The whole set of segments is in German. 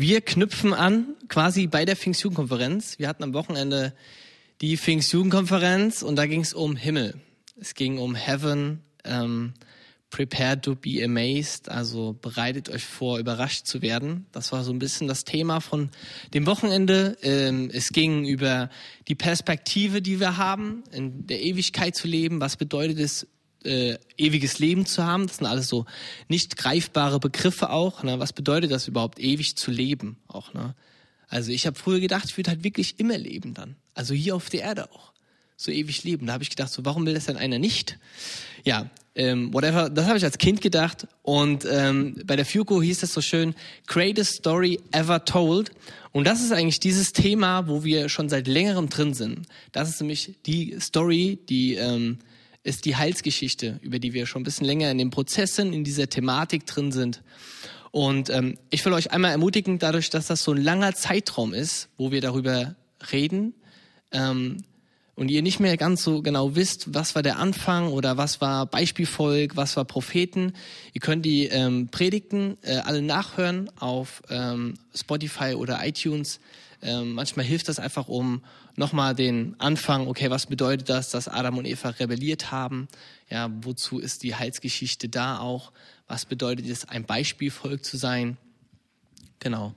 Wir knüpfen an quasi bei der Pfingstjugendkonferenz. Wir hatten am Wochenende die Pfingstjugendkonferenz und da ging es um Himmel. Es ging um Heaven, ähm, Prepare to be amazed, also bereitet euch vor, überrascht zu werden. Das war so ein bisschen das Thema von dem Wochenende. Ähm, es ging über die Perspektive, die wir haben, in der Ewigkeit zu leben. Was bedeutet es, äh, ewiges Leben zu haben. Das sind alles so nicht greifbare Begriffe auch. Ne? Was bedeutet das überhaupt, ewig zu leben auch? Ne? Also ich habe früher gedacht, ich würde halt wirklich immer leben dann. Also hier auf der Erde auch. So ewig leben. Da habe ich gedacht, so warum will das denn einer nicht? Ja, ähm, whatever. Das habe ich als Kind gedacht. Und ähm, bei der Fuko hieß das so schön, greatest story ever told. Und das ist eigentlich dieses Thema, wo wir schon seit längerem drin sind. Das ist nämlich die Story, die ähm, ist die Heilsgeschichte, über die wir schon ein bisschen länger in den Prozessen, in dieser Thematik drin sind. Und ähm, ich will euch einmal ermutigen, dadurch, dass das so ein langer Zeitraum ist, wo wir darüber reden, ähm, und ihr nicht mehr ganz so genau wisst, was war der Anfang oder was war Beispielvolk, was war Propheten, ihr könnt die ähm, Predigten äh, alle nachhören auf ähm, Spotify oder iTunes. Ähm, manchmal hilft das einfach, um nochmal den Anfang, okay, was bedeutet das, dass Adam und Eva rebelliert haben? Ja, wozu ist die Heilsgeschichte da auch? Was bedeutet es, ein Beispielvolk zu sein? Genau.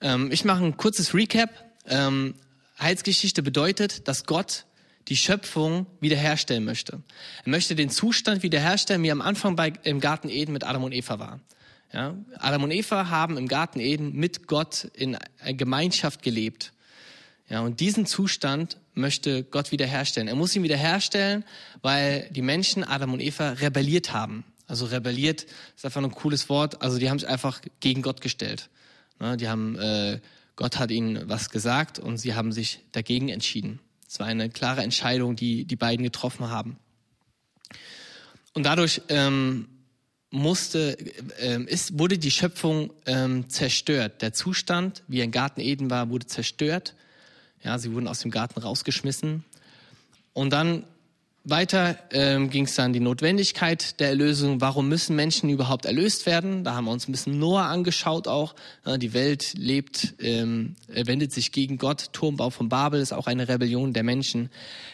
Ähm, ich mache ein kurzes Recap. Ähm, Heilsgeschichte bedeutet, dass Gott die Schöpfung wiederherstellen möchte. Er möchte den Zustand wiederherstellen, wie am Anfang bei, im Garten Eden mit Adam und Eva war. Ja, Adam und Eva haben im Garten Eden mit Gott in Gemeinschaft gelebt. Ja, und diesen Zustand möchte Gott wiederherstellen. Er muss ihn wiederherstellen, weil die Menschen, Adam und Eva, rebelliert haben. Also rebelliert ist einfach ein cooles Wort. Also die haben sich einfach gegen Gott gestellt. Ne, die haben, äh, Gott hat ihnen was gesagt und sie haben sich dagegen entschieden. Es war eine klare Entscheidung, die die beiden getroffen haben. Und dadurch ähm, musste, äh, ist, wurde die Schöpfung ähm, zerstört. Der Zustand, wie im Garten Eden war, wurde zerstört. Ja, sie wurden aus dem Garten rausgeschmissen. Und dann weiter ähm, ging es dann die Notwendigkeit der Erlösung. Warum müssen Menschen überhaupt erlöst werden? Da haben wir uns ein bisschen Noah angeschaut auch. Ja, die Welt lebt, ähm, wendet sich gegen Gott. Turmbau von Babel ist auch eine Rebellion der Menschen.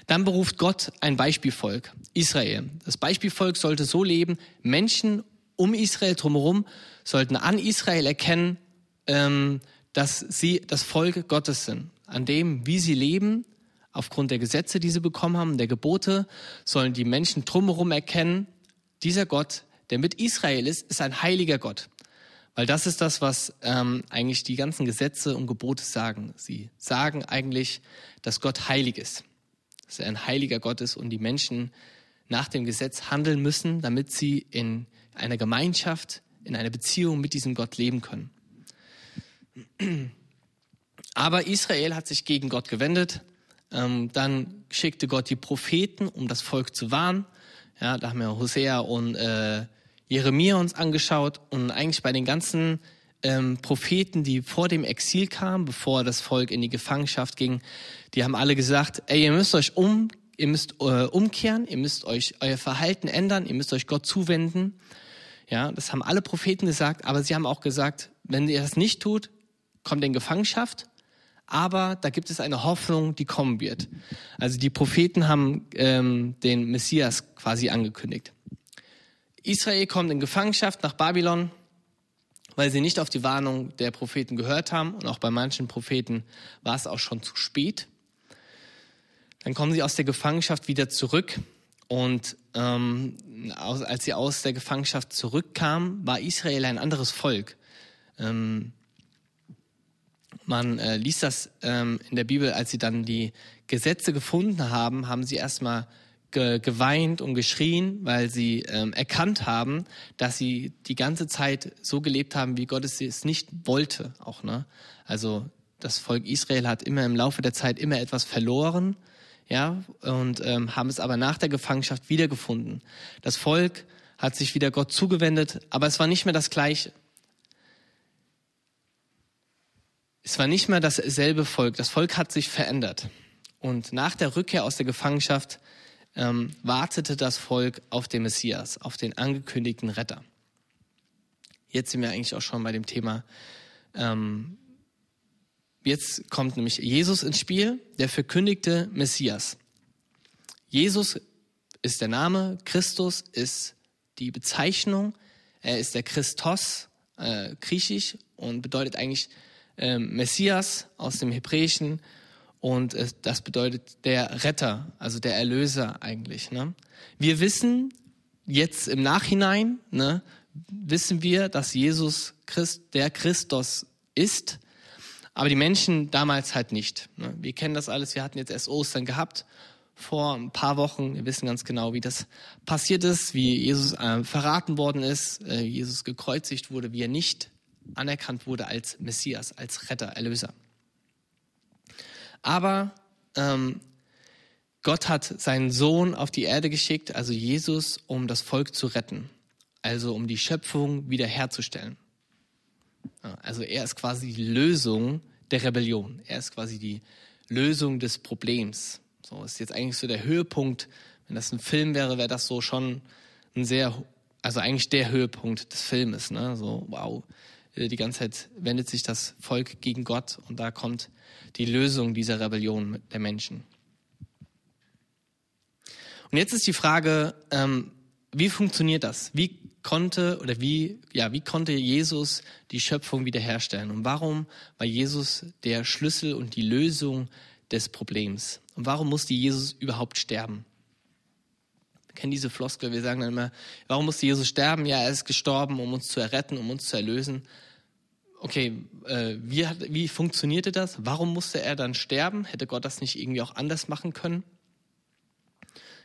Dann beruft Gott ein Beispielvolk, Israel. Das Beispielvolk sollte so leben, Menschen um Israel drumherum sollten an Israel erkennen, ähm, dass sie das Volk Gottes sind. An dem, wie sie leben, aufgrund der Gesetze, die sie bekommen haben, der Gebote, sollen die Menschen drumherum erkennen, dieser Gott, der mit Israel ist, ist ein heiliger Gott. Weil das ist das, was ähm, eigentlich die ganzen Gesetze und Gebote sagen. Sie sagen eigentlich, dass Gott heilig ist, dass er ein heiliger Gott ist und die Menschen nach dem Gesetz handeln müssen, damit sie in einer Gemeinschaft, in einer Beziehung mit diesem Gott leben können. Aber Israel hat sich gegen Gott gewendet ähm, dann schickte Gott die Propheten, um das Volk zu warnen. Ja, da haben wir Hosea und äh, Jeremia uns angeschaut und eigentlich bei den ganzen ähm, Propheten, die vor dem Exil kamen, bevor das Volk in die Gefangenschaft ging, die haben alle gesagt, ey, ihr müsst euch um, ihr müsst äh, umkehren, ihr müsst euch euer Verhalten ändern, ihr müsst euch Gott zuwenden. Ja, das haben alle Propheten gesagt, aber sie haben auch gesagt, wenn ihr das nicht tut, kommt in Gefangenschaft aber da gibt es eine Hoffnung, die kommen wird. Also die Propheten haben ähm, den Messias quasi angekündigt. Israel kommt in Gefangenschaft nach Babylon, weil sie nicht auf die Warnung der Propheten gehört haben und auch bei manchen Propheten war es auch schon zu spät. Dann kommen sie aus der Gefangenschaft wieder zurück und ähm, als sie aus der Gefangenschaft zurückkamen, war Israel ein anderes Volk. Ähm, man äh, liest das ähm, in der Bibel, als sie dann die Gesetze gefunden haben, haben sie erstmal ge geweint und geschrien, weil sie ähm, erkannt haben, dass sie die ganze Zeit so gelebt haben, wie Gott es nicht wollte. Auch ne, also das Volk Israel hat immer im Laufe der Zeit immer etwas verloren, ja, und ähm, haben es aber nach der Gefangenschaft wiedergefunden. Das Volk hat sich wieder Gott zugewendet, aber es war nicht mehr das Gleiche. Es war nicht mehr dasselbe Volk. Das Volk hat sich verändert. Und nach der Rückkehr aus der Gefangenschaft ähm, wartete das Volk auf den Messias, auf den angekündigten Retter. Jetzt sind wir eigentlich auch schon bei dem Thema Ähm, jetzt kommt nämlich Jesus ins Spiel, der verkündigte Messias. Jesus ist der Name, Christus ist die Bezeichnung, er ist der Christos, äh, griechisch und bedeutet eigentlich äh, Messias aus dem Hebräischen und äh, das bedeutet der Retter, also der Erlöser eigentlich. Ne? Wir wissen jetzt im Nachhinein, ne, wissen wir, dass Jesus Christ, der Christus ist, aber die Menschen damals halt nicht. Ne? Wir kennen das alles, wir hatten jetzt erst Ostern gehabt vor ein paar Wochen. Wir wissen ganz genau, wie das passiert ist, wie Jesus äh, verraten worden ist, äh, Jesus gekreuzigt wurde, wie er nicht anerkannt wurde als Messias, als Retter, Erlöser. Aber ähm, Gott hat seinen Sohn auf die Erde geschickt, also Jesus, um das Volk zu retten, also um die Schöpfung wiederherzustellen. Also er ist quasi die Lösung der Rebellion. Er ist quasi die Lösung des Problems. So ist jetzt eigentlich so der Höhepunkt. Wenn das ein Film wäre, wäre das so schon ein sehr, also eigentlich der Höhepunkt des Filmes. Ne? So, wow, äh, die ganze Zeit wendet sich das Volk gegen Gott und da kommt die Lösung dieser Rebellion der Menschen. Und jetzt ist die Frage, ähm, wie funktioniert das? Wie konnte oder wie, ja, wie konnte Jesus die Schöpfung wiederherstellen? Und warum war Jesus der Schlüssel und die Lösung des Problems? Und warum musste Jesus überhaupt sterben? Wir kennen diese Floskel, wir sagen dann immer, warum musste Jesus sterben? Ja, er ist gestorben, um uns zu erretten, um uns zu erlösen. Okay, äh, wie, hat, wie funktionierte das? Warum musste er dann sterben? Hätte Gott das nicht irgendwie auch anders machen können?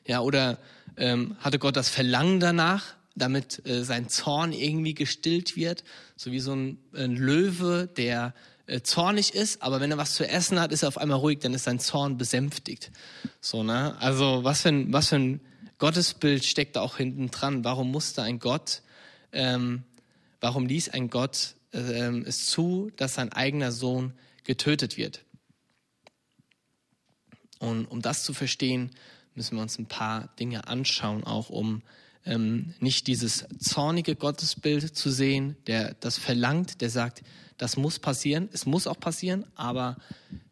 Ja, oder ähm, hatte Gott das Verlangen danach, damit äh, sein Zorn irgendwie gestillt wird? So wie so ein, ein Löwe, der äh, zornig ist, aber wenn er was zu essen hat, ist er auf einmal ruhig, dann ist sein Zorn besänftigt. So, ne? Also was für ein, was für ein Gottesbild steckt da auch hinten dran? Warum musste ein Gott, ähm, warum ließ ein Gott ähm, es zu, dass sein eigener Sohn getötet wird? Und um das zu verstehen, müssen wir uns ein paar Dinge anschauen, auch um ähm, nicht dieses zornige Gottesbild zu sehen, der das verlangt, der sagt, das muss passieren, es muss auch passieren, aber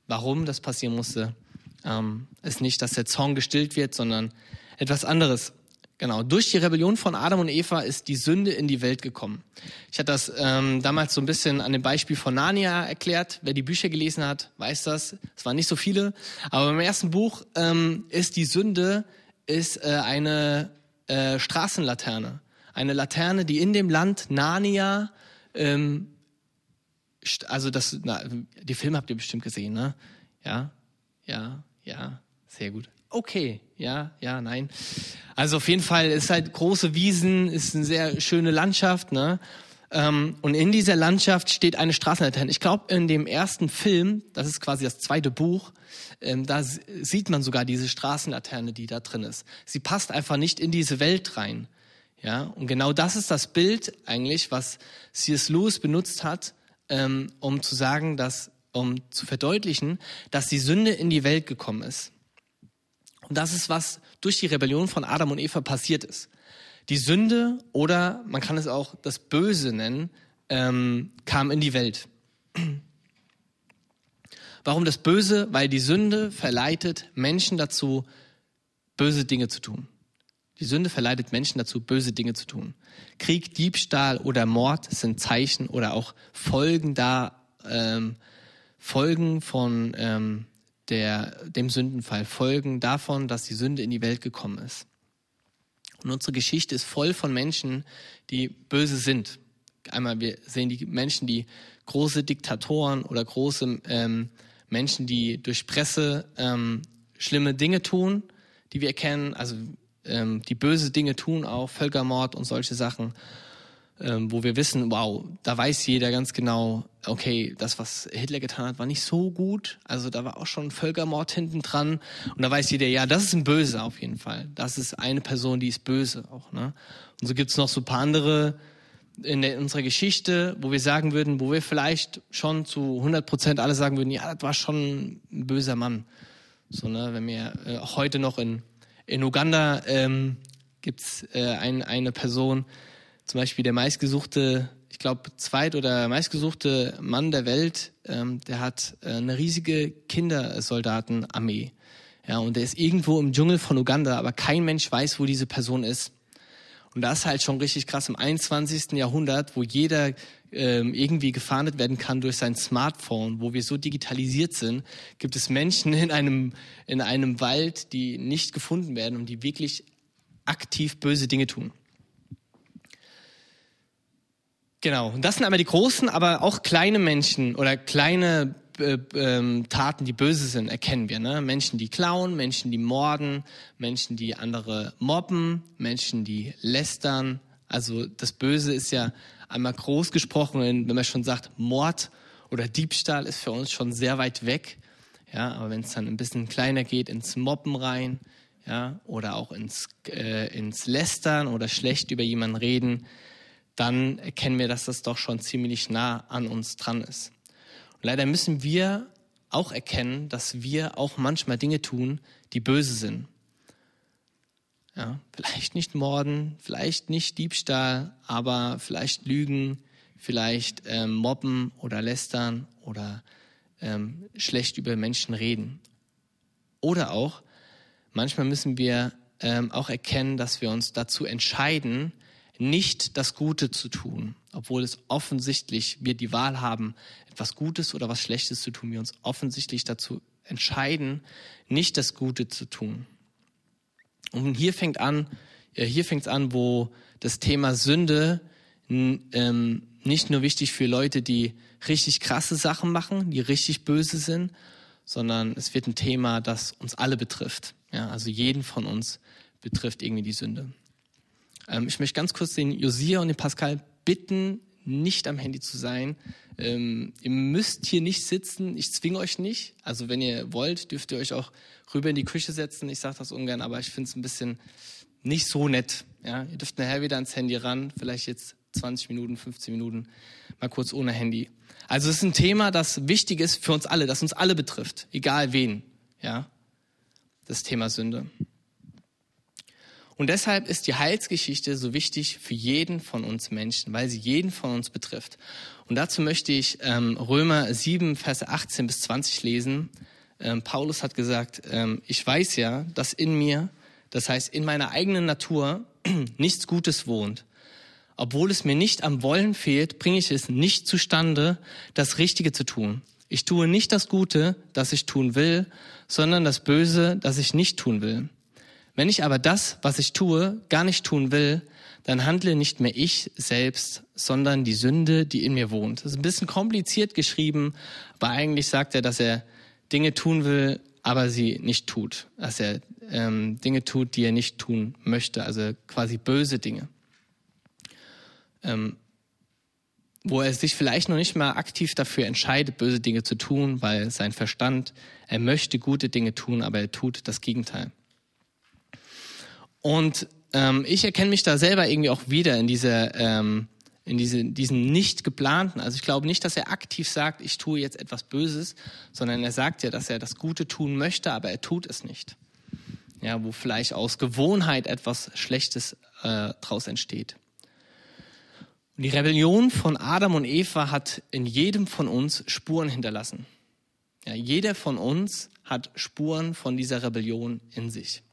warum das passieren musste, ähm, ist nicht, dass der Zorn gestillt wird, sondern etwas anderes. Genau, durch die Rebellion von Adam und Eva ist die Sünde in die Welt gekommen. Ich hatte das ähm, damals so ein bisschen an dem Beispiel von Narnia erklärt. Wer die Bücher gelesen hat, weiß das. Es waren nicht so viele, aber im ersten Buch ähm, ist die Sünde ist äh, eine äh, Straßenlaterne, eine Laterne, die in dem Land Narnia, ähm, also das, na, die Filme habt ihr bestimmt gesehen, ne? Ja, ja, ja, sehr gut okay, ja, ja, nein. Also auf jeden Fall ist halt große Wiesen, ist eine sehr schöne Landschaft, ne? Ähm, und in dieser Landschaft steht eine Straßenlaterne. Ich glaube, in dem ersten Film, das ist quasi das zweite Buch, ähm, da sieht man sogar diese Straßenlaterne, die da drin ist. Sie passt einfach nicht in diese Welt rein. Ja, und genau das ist das Bild eigentlich, was C.S. Lewis benutzt hat, ähm, um zu sagen, dass, um zu verdeutlichen, dass die Sünde in die Welt gekommen ist. Und das ist, was durch die Rebellion von Adam und Eva passiert ist. Die Sünde oder man kann es auch das Böse nennen, ähm, kam in die Welt. Warum das Böse? Weil die Sünde verleitet Menschen dazu, böse Dinge zu tun. Die Sünde verleitet Menschen dazu, böse Dinge zu tun. Krieg, Diebstahl oder Mord sind Zeichen oder auch Folgen da, ähm, Folgen von ähm, der, dem Sündenfall, Folgen davon, dass die Sünde in die Welt gekommen ist. Und unsere Geschichte ist voll von Menschen, die böse sind. Einmal, wir sehen die Menschen, die große Diktatoren oder große ähm, Menschen, die durch Presse ähm, schlimme Dinge tun, die wir erkennen, also ähm, die böse Dinge tun, auch Völkermord und solche Sachen ähm, wo wir wissen, wow, da weiß jeder ganz genau, okay, das, was Hitler getan hat, war nicht so gut. Also da war auch schon Völkermord hinten dran. Und da weiß jeder, ja, das ist ein Böse auf jeden Fall. Das ist eine Person, die ist böse auch. Ne? Und so gibt's noch so ein paar andere in, der, unserer Geschichte, wo wir sagen würden, wo wir vielleicht schon zu 100 Prozent alle sagen würden, ja, das war schon ein böser Mann. So, ne, wenn wir äh, heute noch in, in Uganda ähm, gibt's äh, ein, eine Person, zum Beispiel der meistgesuchte, ich glaube, zweit- oder meistgesuchte Mann der Welt, ähm, der hat äh, eine riesige Kindersoldatenarmee. Ja, und der ist irgendwo im Dschungel von Uganda, aber kein Mensch weiß, wo diese Person ist. Und das ist halt schon richtig krass im 21. Jahrhundert, wo jeder ähm, irgendwie gefahndet werden kann durch sein Smartphone, wo wir so digitalisiert sind, gibt es Menschen in einem, in einem Wald, die nicht gefunden werden und die wirklich aktiv böse Dinge tun. Genau, und das sind einmal die großen, aber auch kleine Menschen oder kleine äh, ähm, Taten, die böse sind, erkennen wir. Ne? Menschen, die klauen, Menschen, die morden, Menschen, die andere mobben, Menschen, die lästern. Also das Böse ist ja einmal groß gesprochen, wenn man schon sagt, Mord oder Diebstahl ist für uns schon sehr weit weg. Ja, aber wenn es dann ein bisschen kleiner geht, ins Mobben rein, ja, oder auch ins, äh, ins Lästern oder schlecht über jemanden reden, dann erkennen wir, dass das doch schon ziemlich nah an uns dran ist. Und leider müssen wir auch erkennen, dass wir auch manchmal Dinge tun, die böse sind. Ja, vielleicht nicht Morden, vielleicht nicht Diebstahl, aber vielleicht Lügen, vielleicht ähm, Mobben oder Lästern oder ähm, schlecht über Menschen reden. Oder auch, manchmal müssen wir ähm, auch erkennen, dass wir uns dazu entscheiden, nicht das Gute zu tun, obwohl es offensichtlich wir die Wahl haben, etwas Gutes oder was Schlechtes zu tun, wir uns offensichtlich dazu entscheiden, nicht das Gute zu tun. Und hier fängt an, äh, hier fängt es an, wo das Thema Sünde ähm, nicht nur wichtig für Leute, die richtig krasse Sachen machen, die richtig böse sind, sondern es wird ein Thema, das uns alle betrifft. Ja, also jeden von uns betrifft irgendwie die Sünde. Ähm, ich möchte ganz kurz den Josia und den Pascal bitten, nicht am Handy zu sein. Ähm, ihr müsst hier nicht sitzen, ich zwinge euch nicht. Also wenn ihr wollt, dürft ihr euch auch rüber in die Küche setzen. Ich sage das ungern, aber ich finde es ein bisschen nicht so nett. Ja? Ihr dürft nachher wieder ans Handy ran, vielleicht jetzt 20 Minuten, 15 Minuten, mal kurz ohne Handy. Also es ist ein Thema, das wichtig ist für uns alle, das uns alle betrifft, egal wen. Ja, das Thema Sünde. Und deshalb ist die Heilsgeschichte so wichtig für jeden von uns Menschen, weil sie jeden von uns betrifft. Und dazu möchte ich ähm, Römer 7, Verse 18 bis 20 lesen. Ähm, Paulus hat gesagt, ähm, ich weiß ja, dass in mir, das heißt in meiner eigenen Natur, nichts Gutes wohnt. Obwohl es mir nicht am Wollen fehlt, bringe ich es nicht zustande, das Richtige zu tun. Ich tue nicht das Gute, das ich tun will, sondern das Böse, das ich nicht tun will. Wenn ich aber das, was ich tue, gar nicht tun will, dann handle nicht mehr ich selbst, sondern die Sünde, die in mir wohnt. Das ist ein bisschen kompliziert geschrieben, aber eigentlich sagt er, dass er Dinge tun will, aber sie nicht tut. Dass er ähm, Dinge tut, die er nicht tun möchte, also quasi böse Dinge. Ähm, wo er sich vielleicht noch nicht mal aktiv dafür entscheidet, böse Dinge zu tun, weil sein Verstand, er möchte gute Dinge tun, aber er tut das Gegenteil. Und ähm, ich erkenne mich da selber irgendwie auch wieder in dieser, ähm, in diese, diesem nicht geplanten. Also ich glaube nicht, dass er aktiv sagt, ich tue jetzt etwas Böses, sondern er sagt ja, dass er das Gute tun möchte, aber er tut es nicht. Ja, wo vielleicht aus Gewohnheit etwas Schlechtes äh, draus entsteht. Und die Rebellion von Adam und Eva hat in jedem von uns Spuren hinterlassen. Ja, jeder von uns hat Spuren von dieser Rebellion in sich.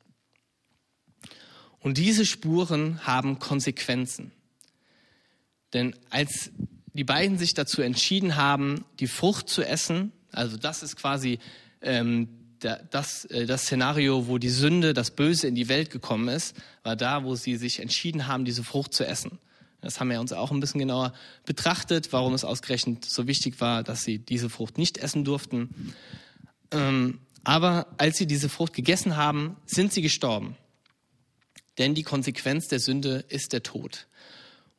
Und diese Spuren haben Konsequenzen. Denn als die beiden sich dazu entschieden haben, die Frucht zu essen, also das ist quasi ähm, das, äh, das Szenario, wo die Sünde, das Böse in die Welt gekommen ist, war da, wo sie sich entschieden haben, diese Frucht zu essen. Das haben wir uns auch ein bisschen genauer betrachtet, warum es ausgerechnet so wichtig war, dass sie diese Frucht nicht essen durften. Ähm, aber als sie diese Frucht gegessen haben, sind sie gestorben. Denn die Konsequenz der Sünde ist der Tod.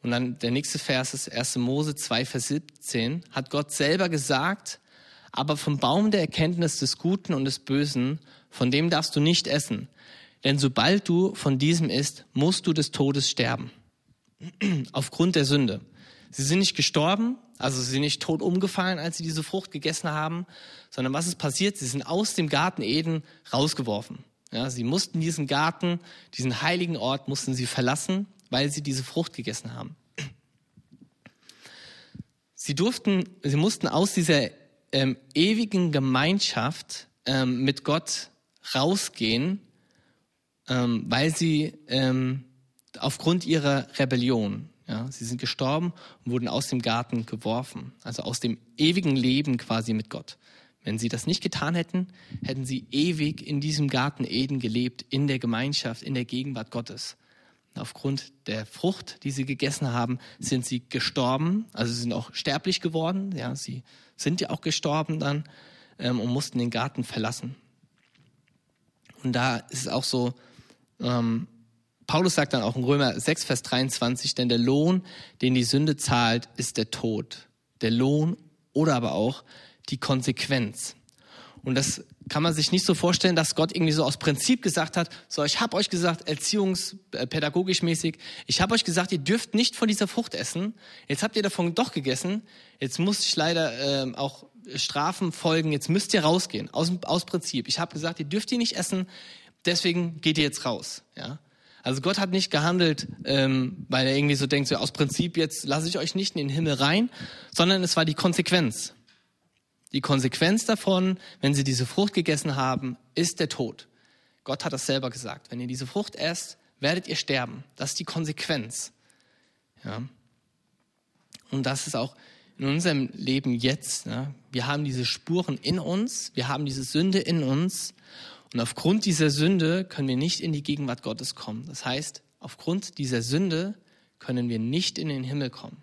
Und dann der nächste Vers ist 1. Mose 2, Vers 17, hat Gott selber gesagt, aber vom Baum der Erkenntnis des Guten und des Bösen, von dem darfst du nicht essen. Denn sobald du von diesem isst, musst du des Todes sterben. Aufgrund der Sünde. Sie sind nicht gestorben, also sie sind nicht tot umgefallen, als sie diese Frucht gegessen haben, sondern was ist passiert? Sie sind aus dem Garten Eden rausgeworfen. Ja, sie mussten diesen Garten, diesen heiligen Ort mussten sie verlassen, weil sie diese Frucht gegessen haben. sie durften, sie mussten aus dieser ähm, ewigen Gemeinschaft ähm, mit Gott rausgehen, ähm, weil sie ähm, aufgrund ihrer Rebellion, ja, sie sind gestorben und wurden aus dem Garten geworfen, also aus dem ewigen Leben quasi mit Gott. Wenn sie das nicht getan hätten, hätten sie ewig in diesem Garten Eden gelebt, in der Gemeinschaft, in der Gegenwart Gottes. Aufgrund der Frucht, die sie gegessen haben, sind sie gestorben, also sie sind auch sterblich geworden. Ja, sie sind ja auch gestorben dann ähm, und mussten den Garten verlassen. Und da ist es auch so, ähm, Paulus sagt dann auch in Römer 6, Vers 23, denn der Lohn, den die Sünde zahlt, ist der Tod. Der Lohn oder aber auch die Konsequenz. Und das kann man sich nicht so vorstellen, dass Gott irgendwie so aus Prinzip gesagt hat, so ich habe euch gesagt, erziehungspädagogisch äh, mäßig, ich habe euch gesagt, ihr dürft nicht von dieser Frucht essen. Jetzt habt ihr davon doch gegessen. Jetzt muss ich leider äh, auch Strafen folgen. Jetzt müsst ihr rausgehen aus, aus Prinzip. Ich habe gesagt, ihr dürft die nicht essen. Deswegen geht ihr jetzt raus. Ja. Also Gott hat nicht gehandelt, ähm, weil er irgendwie so denkt, so aus Prinzip jetzt lasse ich euch nicht in den Himmel rein, sondern es war die Konsequenz. Die Konsequenz davon, wenn sie diese Frucht gegessen haben, ist der Tod. Gott hat das selber gesagt. Wenn ihr diese Frucht esst, werdet ihr sterben. Das ist die Konsequenz. Ja. Und das ist auch in unserem Leben jetzt. Ne? Wir haben diese Spuren in uns, wir haben diese Sünde in uns. Und aufgrund dieser Sünde können wir nicht in die Gegenwart Gottes kommen. Das heißt, aufgrund dieser Sünde können wir nicht in den Himmel kommen.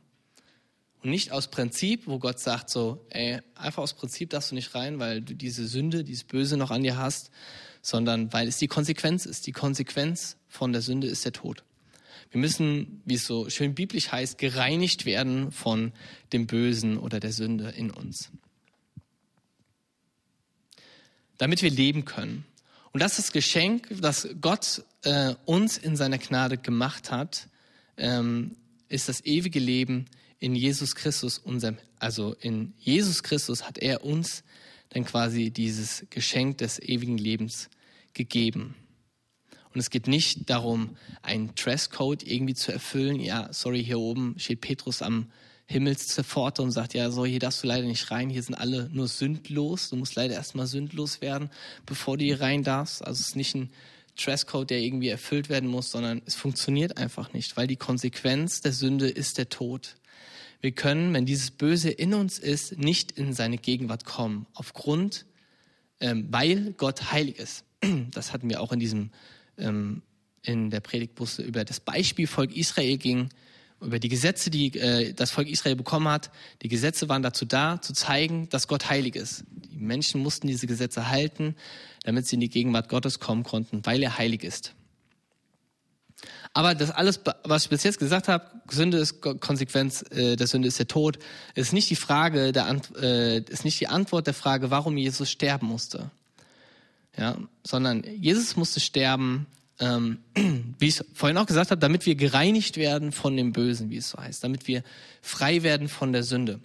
Und nicht aus Prinzip, wo Gott sagt so, ey, einfach aus Prinzip darfst du nicht rein, weil du diese Sünde, dieses Böse noch an dir hast, sondern weil es die Konsequenz ist. Die Konsequenz von der Sünde ist der Tod. Wir müssen, wie es so schön biblisch heißt, gereinigt werden von dem Bösen oder der Sünde in uns. Damit wir leben können. Und das ist das Geschenk, das Gott äh, uns in seiner Gnade gemacht hat, ähm, ist das ewige Leben in Jesus Christus, unserem, also in Jesus Christus hat er uns dann quasi dieses Geschenk des ewigen Lebens gegeben. Und es geht nicht darum, einen Dresscode irgendwie zu erfüllen. Ja, sorry, hier oben steht Petrus am Himmelspforte und sagt, ja, so, hier darfst du leider nicht rein. Hier sind alle nur sündlos. Du musst leider erstmal sündlos werden, bevor du hier rein darfst. Also es ist nicht ein Dresscode, der irgendwie erfüllt werden muss, sondern es funktioniert einfach nicht, weil die Konsequenz der Sünde ist der Tod. Wir können, wenn dieses Böse in uns ist, nicht in seine Gegenwart kommen, aufgrund, ähm, weil Gott heilig ist. Das hatten wir auch in diesem, ähm, in der Predigtbusse über das Beispielvolk Israel ging, über die Gesetze, die äh, das Volk Israel bekommen hat. Die Gesetze waren dazu da, zu zeigen, dass Gott heilig ist. Die Menschen mussten diese Gesetze halten, damit sie in die Gegenwart Gottes kommen konnten, weil er heilig ist. Aber das alles, was ich bis jetzt gesagt habe, Sünde ist Konsequenz äh, der Sünde ist der Tod, ist nicht die Frage der äh, ist nicht die Antwort der Frage, warum Jesus sterben musste. Ja, sondern Jesus musste sterben, ähm, wie ich vorhin auch gesagt habe, damit wir gereinigt werden von dem Bösen, wie es so heißt, damit wir frei werden von der Sünde.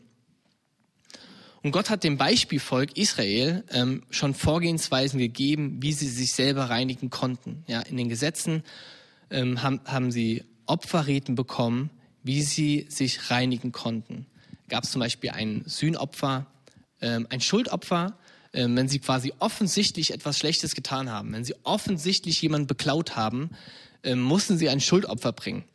Und Gott hat dem Beispielvolk Israel ähm, schon Vorgehensweisen gegeben, wie sie sich selber reinigen konnten. Ja, in den Gesetzen ähm, haben, haben sie Opferriten bekommen, wie sie sich reinigen konnten. Gab es zum Beispiel ein Sühnopfer, ähm, ein Schuldopfer, ähm, wenn sie quasi offensichtlich etwas Schlechtes getan haben, wenn sie offensichtlich jemanden beklaut haben, ähm, mussten sie ein Schuldopfer bringen.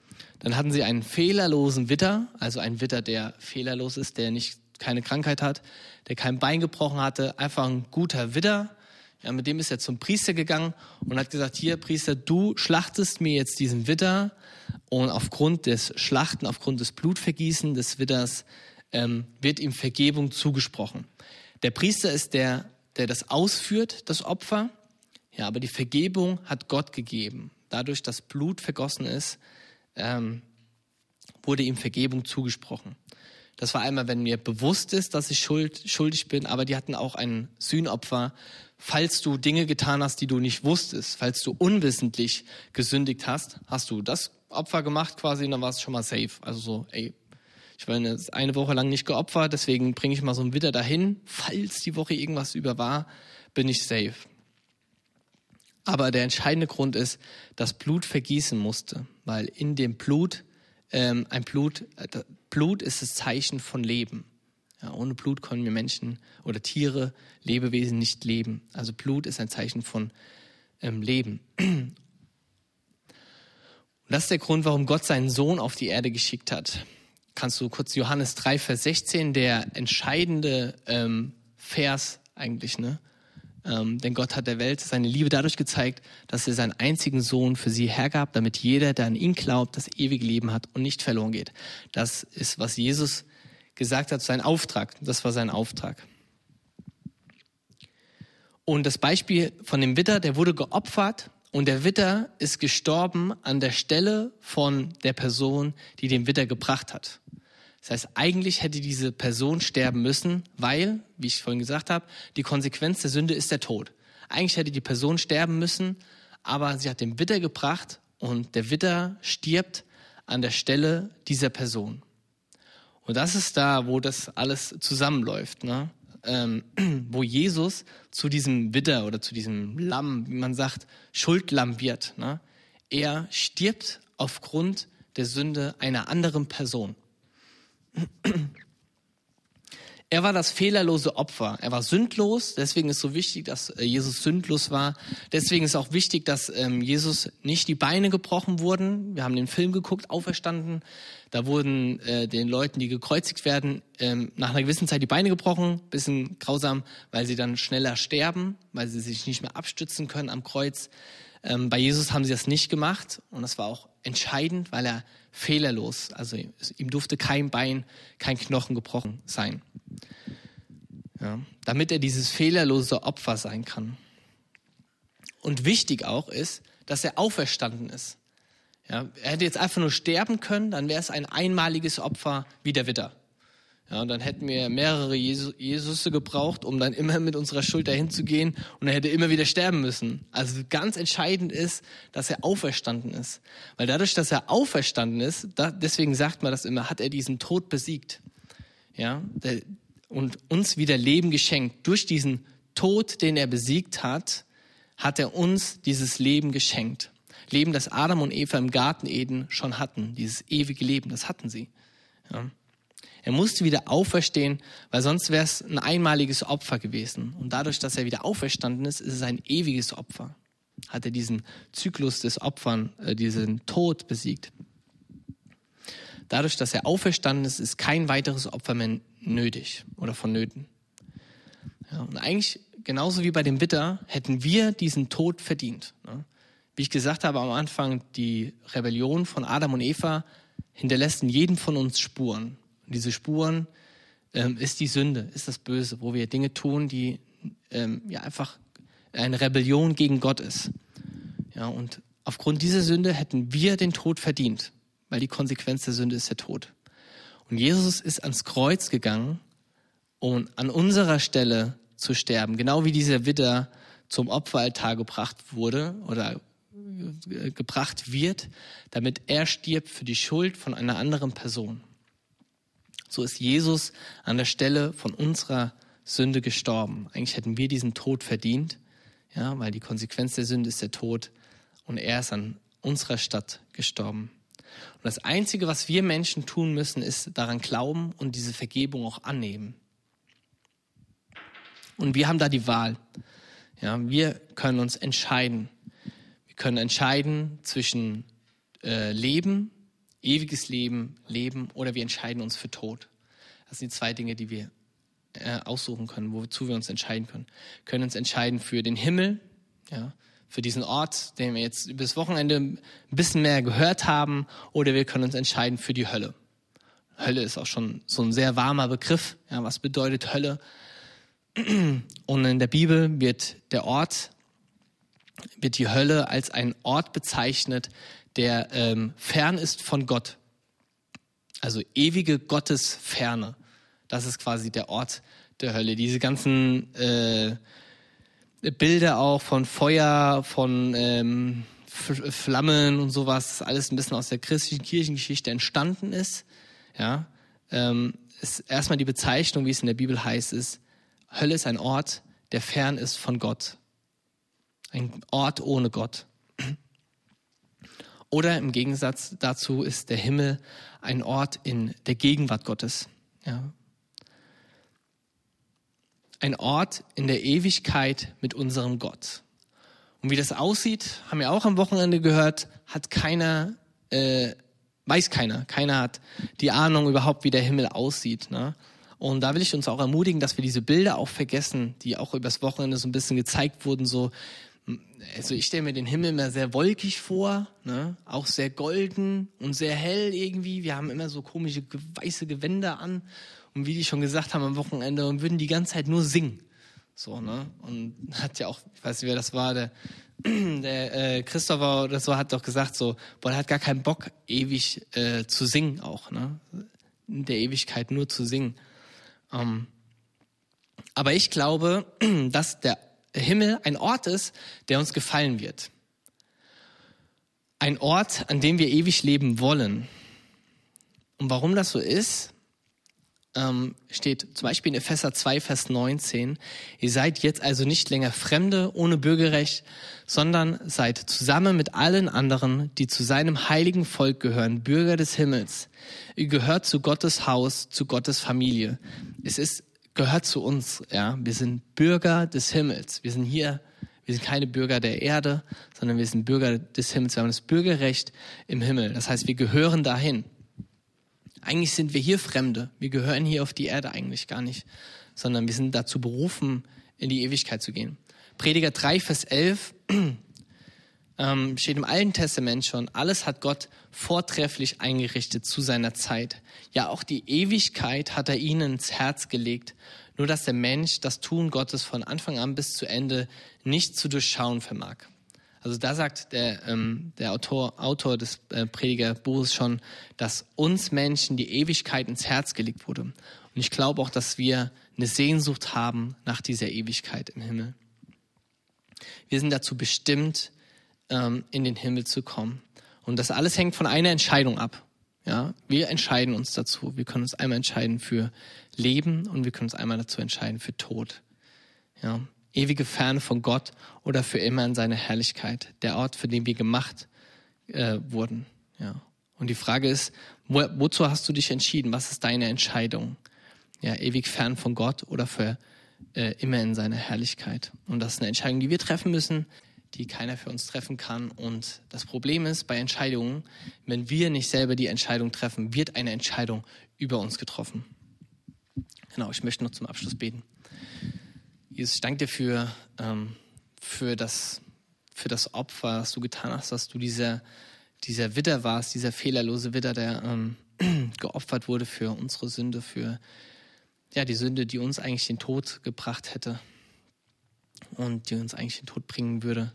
Dann hatten sie einen fehlerlosen Witter, also einen Witter, der fehlerlos ist, der nicht keine Krankheit hat, der kein Bein gebrochen hatte, einfach ein guter Witter, ja, mit dem ist er zum Priester gegangen und hat gesagt, hier Priester, du schlachtest mir jetzt diesen Widder und aufgrund des Schlachten, aufgrund des Blutvergießen des Widders ähm, wird ihm Vergebung zugesprochen. Der Priester ist der, der das ausführt, das Opfer, ja, aber die Vergebung hat Gott gegeben. Dadurch, dass Blut vergossen ist, ähm, wurde ihm Vergebung zugesprochen. Das war einmal, wenn mir bewusst ist, dass ich schuld, schuldig bin, aber die hatten auch ein Sühnopfer, falls du Dinge getan hast, die du nicht wusstest, falls du unwissentlich gesündigt hast, hast du das Opfer gemacht quasi und dann war es schon mal safe. Also so, ey, ich war eine Woche lang nicht geopfert, deswegen bringe ich mal so ein Witter dahin. Falls die Woche irgendwas über war, bin ich safe. Aber der entscheidende Grund ist, dass Blut vergießen musste, weil in dem Blut ähm, ein Blut, äh, Blut ist das Zeichen von Leben. Ja, ohne Blut können wir Menschen oder Tiere, Lebewesen nicht leben. Also Blut ist ein Zeichen von ähm, Leben. Und das ist der Grund, warum Gott seinen Sohn auf die Erde geschickt hat. Kannst du kurz Johannes 3, Vers 16, der entscheidende ähm, Vers eigentlich, ne? Ähm, denn Gott hat der Welt seine Liebe dadurch gezeigt, dass er seinen einzigen Sohn für sie hergab, damit jeder, der an ihn glaubt, das ewige Leben hat und nicht verloren geht. Das ist, was Jesus gesagt hat, sein Auftrag. Das war sein Auftrag. Und das Beispiel von dem Witter, der wurde geopfert und der Witter ist gestorben an der Stelle von der Person, die den Witter gebracht hat. Das heißt, eigentlich hätte diese Person sterben müssen, weil, wie ich vorhin gesagt habe, die Konsequenz der Sünde ist der Tod. Eigentlich hätte die Person sterben müssen, aber sie hat den Witter gebracht und der Witter stirbt an der Stelle dieser Person. Und das ist da, wo das alles zusammenläuft, ne? ähm, wo Jesus zu diesem Witter oder zu diesem Lamm, wie man sagt, Schuldlamm wird. Ne? Er stirbt aufgrund der Sünde einer anderen Person. Er war das fehlerlose Opfer. Er war sündlos. Deswegen ist so wichtig, dass äh, Jesus sündlos war. Deswegen ist auch wichtig, dass ähm, Jesus nicht die Beine gebrochen wurden. Wir haben den Film geguckt, auferstanden. Da wurden äh, den Leuten, die gekreuzigt werden, ähm, nach einer gewissen Zeit die Beine gebrochen. Bisschen grausam, weil sie dann schneller sterben, weil sie sich nicht mehr abstützen können am Kreuz. Ähm, bei Jesus haben sie das nicht gemacht und das war auch entscheidend, weil er fehlerlos, also ihm durfte kein Bein, kein Knochen gebrochen sein. Ja, damit er dieses fehlerlose Opfer sein kann. Und wichtig auch ist, dass er auferstanden ist. Ja, er hätte jetzt einfach nur sterben können, dann wäre es ein einmaliges Opfer wie der Witter. Ja, und dann hätten wir mehrere Jesus, Jesusse gebraucht, um dann immer mit unserer Schuld dahin zu gehen und er hätte immer wieder sterben müssen. Also ganz entscheidend ist, dass er auferstanden ist. Weil dadurch, dass er auferstanden ist, da, deswegen sagt man das immer, hat er diesen Tod besiegt. Ja, der, und uns wieder Leben geschenkt. Durch diesen Tod, den er besiegt hat, hat er uns dieses Leben geschenkt. Leben, das Adam und Eva im Garten Eden schon hatten. Dieses ewige Leben, das hatten sie. Ja. Er musste wieder auferstehen, weil sonst wäre es ein einmaliges Opfer gewesen. Und dadurch, dass er wieder auferstanden ist, ist es ein ewiges Opfer. Hat er diesen Zyklus des Opfern, äh, diesen Tod besiegt. Dadurch, dass er auferstanden ist, ist kein weiteres Opfer mehr nötig oder vonnöten. Ja, und eigentlich, genauso wie bei dem Witter, hätten wir diesen Tod verdient. Ne? Wie ich gesagt habe am Anfang, die Rebellion von Adam und Eva hinterlässt in jedem von uns Spuren. Und diese Spuren ähm, ist die Sünde, ist das Böse, wo wir Dinge tun, die ähm, ja einfach eine Rebellion gegen Gott ist. Ja, und aufgrund dieser Sünde hätten wir den Tod verdient, weil die Konsequenz der Sünde ist der Tod. Und Jesus ist ans Kreuz gegangen, um an unserer Stelle zu sterben, genau wie dieser Widder zum Opferaltar gebracht wurde oder gebracht wird, damit er stirbt für die Schuld von einer anderen Person. So ist Jesus an der Stelle von unserer Sünde gestorben. Eigentlich hätten wir diesen Tod verdient, ja, weil die Konsequenz der Sünde ist der Tod und er ist an unserer Stadt gestorben. Und das Einzige, was wir Menschen tun müssen, ist daran glauben und diese Vergebung auch annehmen. Und wir haben da die Wahl. Ja, wir können uns entscheiden. Wir können entscheiden zwischen äh, Leben ewiges Leben leben oder wir entscheiden uns für Tod. Das sind die zwei Dinge, die wir äh, aussuchen können, wozu wir uns entscheiden können. Wir können uns entscheiden für den Himmel, ja, für diesen Ort, den wir jetzt über Wochenende ein bisschen mehr gehört haben, oder wir können uns entscheiden für die Hölle. Hölle ist auch schon so ein sehr warmer Begriff. Ja, was bedeutet Hölle? Und in der Bibel wird der Ort, wird die Hölle als ein Ort bezeichnet, der ähm, fern ist von Gott. Also ewige Gottesferne. Das ist quasi der Ort der Hölle. Diese ganzen äh, Bilder auch von Feuer, von ähm, Flammen und sowas, alles ein bisschen aus der christlichen Kirchengeschichte entstanden ist. Ja, ähm, ist erstmal die Bezeichnung, wie es in der Bibel heißt, ist, Hölle ist ein Ort, der fern ist von Gott. Ein Ort ohne Gott. Oder im Gegensatz dazu ist der Himmel ein Ort in der Gegenwart Gottes. Ja. ein Ort in der Ewigkeit mit unserem Gott. Und wie das aussieht, haben wir auch am Wochenende gehört, hat keiner, äh, weiß keiner. Keiner hat die Ahnung überhaupt, wie der Himmel aussieht. Ne? Und da will ich uns auch ermutigen, dass wir diese Bilder auch vergessen, die auch übers Wochenende so ein bisschen gezeigt wurden, so also ich stelle mir den Himmel immer sehr wolkig vor, ne? auch sehr golden und sehr hell irgendwie. Wir haben immer so komische weiße Gewänder an und wie die schon gesagt haben am Wochenende und würden die ganze Zeit nur singen. So, ne? Und hat ja auch, ich weiß nicht, wer das war, der, der äh, Christopher oder so hat doch gesagt, so, boah, er hat gar keinen Bock, ewig äh, zu singen auch, ne? In der Ewigkeit nur zu singen. Ähm, aber ich glaube, dass der Himmel ein Ort ist, der uns gefallen wird. Ein Ort, an dem wir ewig leben wollen. Und warum das so ist, ähm, steht zum Beispiel in Epheser 2, Vers 19, ihr seid jetzt also nicht länger Fremde ohne Bürgerrecht, sondern seid zusammen mit allen anderen, die zu seinem heiligen Volk gehören, Bürger des Himmels. Ihr gehört zu Gottes Haus, zu Gottes Familie. Es ist gehört zu uns. Ja, wir sind Bürger des Himmels. Wir sind hier, wir sind keine Bürger der Erde, sondern wir sind Bürger des Himmels. Wir haben das Bürgerrecht im Himmel. Das heißt, wir gehören dahin. Eigentlich sind wir hier Fremde. Wir gehören hier auf die Erde eigentlich gar nicht, sondern wir sind dazu berufen, in die Ewigkeit zu gehen. Prediger 3, Vers 11 ähm, steht im Alten Testament schon, alles hat Gott vortrefflich eingerichtet zu seiner Zeit. Ja, auch die Ewigkeit hat er ihnen ins Herz gelegt, nur dass der Mensch das Tun Gottes von Anfang an bis zu Ende nicht zu durchschauen vermag. Also da sagt der, ähm, der Autor, Autor des äh, Predigerbuches schon, dass uns Menschen die Ewigkeit ins Herz gelegt wurde. Und ich glaube auch, dass wir eine Sehnsucht haben nach dieser Ewigkeit im Himmel. Wir sind dazu bestimmt, ähm, in den Himmel zu kommen. Und das alles hängt von einer Entscheidung ab. Ja, wir entscheiden uns dazu. Wir können uns einmal entscheiden für Leben und wir können uns einmal dazu entscheiden für Tod. Ja, ewige Ferne von Gott oder für immer in seiner Herrlichkeit. Der Ort, für den wir gemacht äh, wurden. Ja. Und die Frage ist, wo, wozu hast du dich entschieden? Was ist deine Entscheidung? Ja, ewig fern von Gott oder für äh, immer in seiner Herrlichkeit? Und das ist eine Entscheidung, die wir treffen müssen die keiner für uns treffen kann. Und das Problem ist bei Entscheidungen, wenn wir nicht selber die Entscheidung treffen, wird eine Entscheidung über uns getroffen. Genau, ich möchte noch zum Abschluss beten. Jesus, ich danke dir für, ähm, für, das, für das Opfer, was du getan hast, dass du dieser, dieser Widder warst, dieser fehlerlose Widder, der ähm, geopfert wurde für unsere Sünde, für ja, die Sünde, die uns eigentlich den Tod gebracht hätte und die uns eigentlich den Tod bringen würde.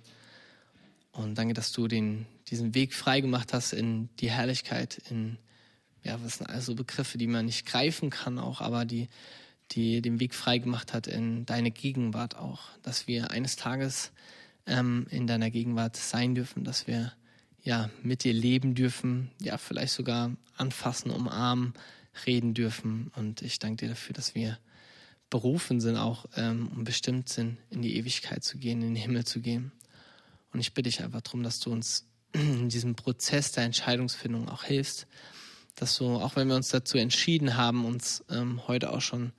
Und danke, dass du den, diesen Weg frei gemacht hast in die Herrlichkeit, in, ja, was sind also Begriffe, die man nicht greifen kann auch, aber die, die den Weg frei gemacht hat in deine Gegenwart auch, dass wir eines Tages ähm, in deiner Gegenwart sein dürfen, dass wir ja mit dir leben dürfen, ja vielleicht sogar anfassen, umarmen, reden dürfen. Und ich danke dir dafür, dass wir berufen sind auch ähm, und bestimmt sind, in die Ewigkeit zu gehen, in den Himmel zu gehen. Und ich bitte dich einfach darum, dass du uns in diesem Prozess der Entscheidungsfindung auch hilfst, dass du, auch wenn wir uns dazu entschieden haben, uns ähm, heute auch schon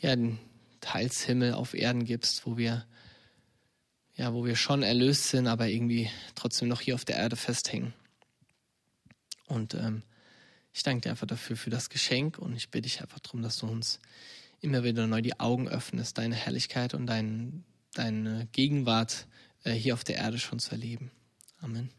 ja, den Teilshimmel auf Erden gibst, wo wir ja, wo wir schon erlöst sind, aber irgendwie trotzdem noch hier auf der Erde festhängen. Und ähm, ich danke dir einfach dafür, für das Geschenk und ich bitte dich einfach darum, dass du uns immer wieder neu die Augen öffnest, deine Herrlichkeit und dein, deine Gegenwart äh, hier auf der Erde schon zu erleben. Amen.